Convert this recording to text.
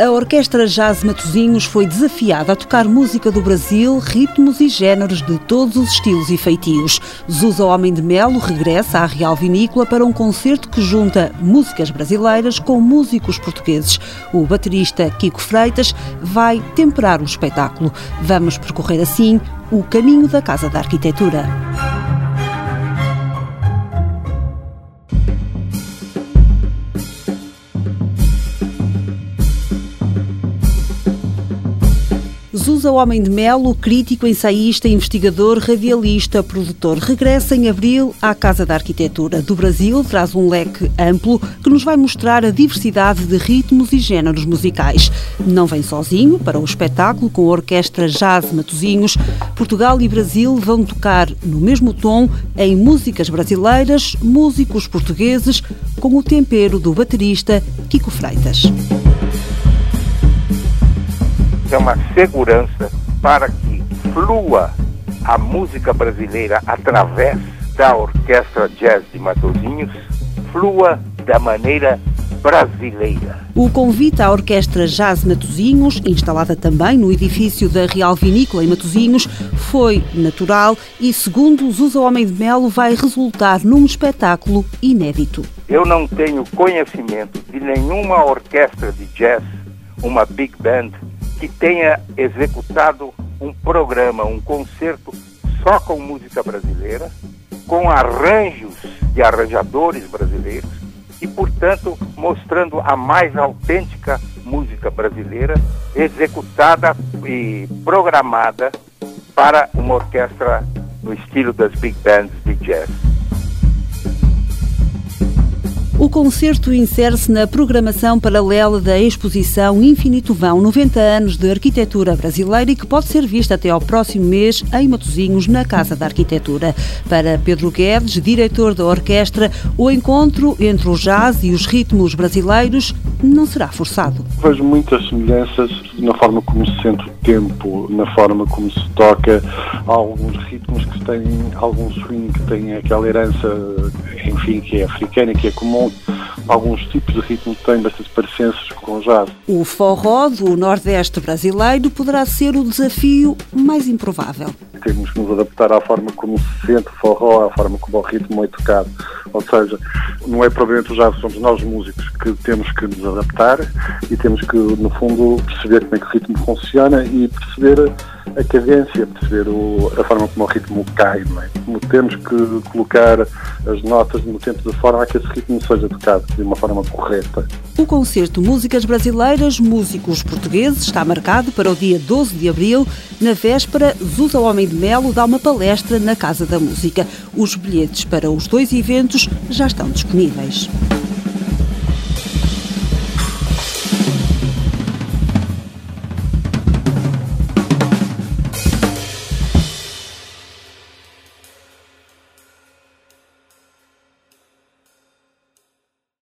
A Orquestra Jazz Matosinhos foi desafiada a tocar música do Brasil, ritmos e géneros de todos os estilos e feitios. Zusa Homem de Melo regressa à Real Vinícola para um concerto que junta músicas brasileiras com músicos portugueses. O baterista Kiko Freitas vai temperar o espetáculo. Vamos percorrer assim o caminho da Casa da Arquitetura. Zusa Homem de Melo, crítico, ensaísta, investigador, radialista, produtor, regressa em abril à Casa da Arquitetura do Brasil, traz um leque amplo que nos vai mostrar a diversidade de ritmos e géneros musicais. Não vem sozinho para o espetáculo com a Orquestra Jazz Matosinhos. Portugal e Brasil vão tocar no mesmo tom em músicas brasileiras, músicos portugueses, com o tempero do baterista Kiko Freitas é uma segurança para que flua a música brasileira através da Orquestra Jazz de Matosinhos, flua da maneira brasileira. O convite à Orquestra Jazz Matosinhos, instalada também no edifício da Real Vinícola em Matosinhos, foi natural e, segundo Zusa Homem de Melo, vai resultar num espetáculo inédito. Eu não tenho conhecimento de nenhuma orquestra de jazz, uma big band, que tenha executado um programa, um concerto só com música brasileira, com arranjos de arranjadores brasileiros e, portanto, mostrando a mais autêntica música brasileira executada e programada para uma orquestra no estilo das big bands de jazz. Concerto insere-se na programação paralela da exposição Infinito Vão 90 anos de arquitetura brasileira e que pode ser vista até ao próximo mês em Matosinhos, na Casa da Arquitetura. Para Pedro Guedes, diretor da orquestra, o encontro entre o jazz e os ritmos brasileiros não será forçado. Vejo muitas semelhanças na forma como se sente o tempo, na forma como se toca, alguns ritmos que têm algum swing, que têm aquela herança, enfim, que é africana, que é comum alguns tipos de ritmo têm bastante parecenças com o jazz. O forró do Nordeste brasileiro poderá ser o desafio mais improvável. Temos que nos adaptar à forma como se sente o forró, à forma como o ritmo é tocado. Ou seja, não é propriamente o jazz, somos nós músicos que temos que nos adaptar e temos que, no fundo, perceber como é que o ritmo funciona e perceber a cadência, perceber o, a forma como o ritmo cai, não é? Como temos que colocar as notas no tempo de forma a que esse ritmo seja tocado de uma forma correta. O concerto Músicas Brasileiras, Músicos Portugueses está marcado para o dia 12 de abril. Na véspera, Zusa Homem de Melo dá uma palestra na Casa da Música. Os bilhetes para os dois eventos já estão disponíveis.